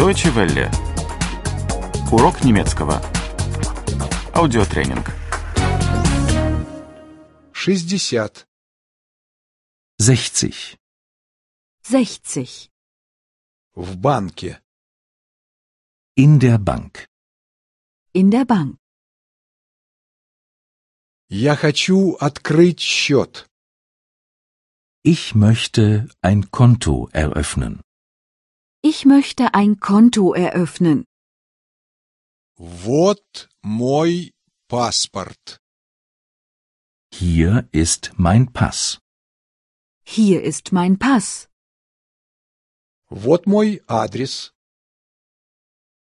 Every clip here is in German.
Deutsche Welle. Урок немецкого. Аудиотренинг. 60. 60. 60. В банке. In der Bank. In der Bank. Я хочу открыть счет. Ich möchte ein Konto eröffnen. Ich möchte ein Konto eröffnen. Вот мой паспорт. Hier ist mein Pass. Hier ist mein Pass. Вот мой адрес.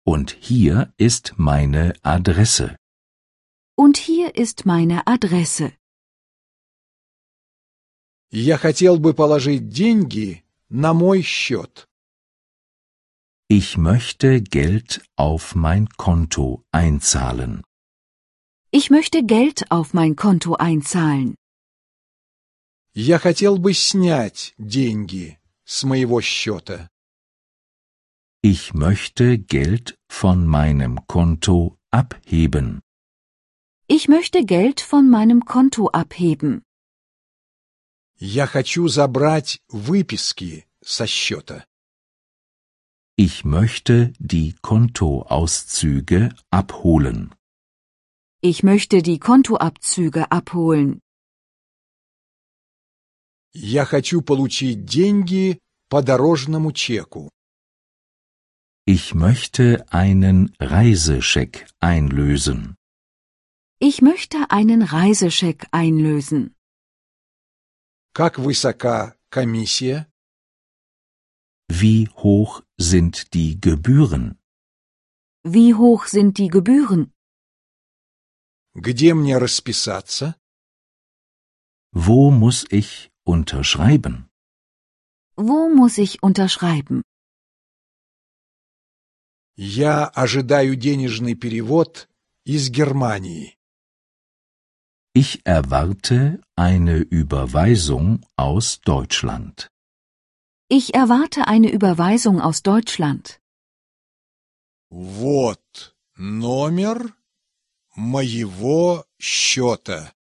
Und hier ist meine Adresse. Und hier ist meine Adresse. Я хотел бы положить деньги на мой счет. Ich möchte Geld auf mein Konto einzahlen. Ich möchte Geld auf mein Konto einzahlen. Я хотел бы снять деньги с моего счета. Ich möchte Geld von meinem Konto abheben. Ich möchte Geld von meinem Konto abheben. Я хочу забрать выписки со счета. Ich möchte die Kontoauszüge abholen. Ich möchte die Kontoabzüge abholen. Я хочу получить деньги по дорожному чеку. Ich möchte einen Reisescheck einlösen. Ich möchte einen Reisescheck einlösen. Как высока комиссия? Wie hoch sind die Gebühren? Wie hoch sind die Gebühren? Где мне расписаться? Wo muss ich unterschreiben? Wo muss ich unterschreiben? Я ожидаю денежный перевод из Германии. Ich erwarte eine Überweisung aus Deutschland. Ich erwarte eine Überweisung aus Deutschland. Вот номер моего счета.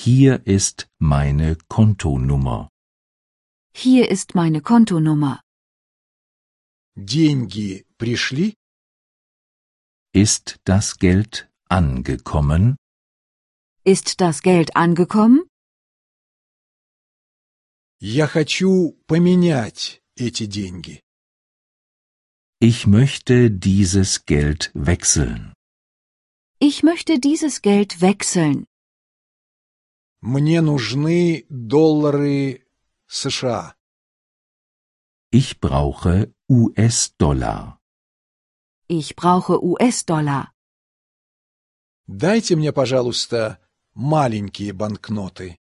Hier ist meine Kontonummer. Hier ist meine Kontonummer. Деньги пришли? Ist das Geld angekommen? Ist das Geld angekommen? Я хочу поменять эти деньги. Ich möchte dieses Geld wechseln. Ich möchte dieses Geld wechseln. Мне нужны доллары США. Ich brauche US-Dollar. Ich brauche US-Dollar. Дайте мне, пожалуйста, маленькие банкноты.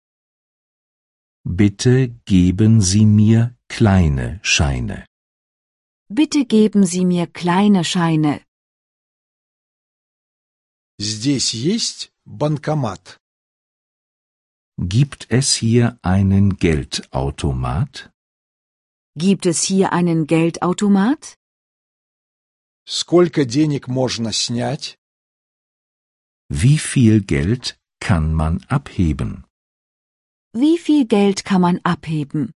Bitte geben Sie mir kleine Scheine. Bitte geben Sie mir kleine Scheine. Здесь есть банкомат. Gibt es hier einen Geldautomat? Gibt es hier einen Geldautomat? Сколько денег можно снять? Wie viel Geld kann man abheben? Wie viel Geld kann man abheben?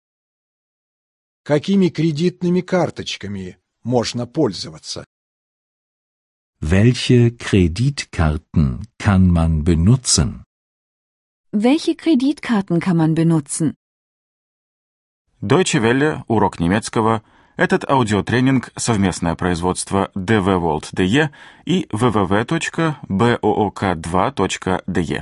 Какими кредитными карточками можно пользоваться? Welche Kreditkarten kann man benutzen? Welche Kreditkarten kann man benutzen? Deutsche Welle. Урок немецкого. Этот аудиотренинг – совместное производство DW World DE и www.book2.de.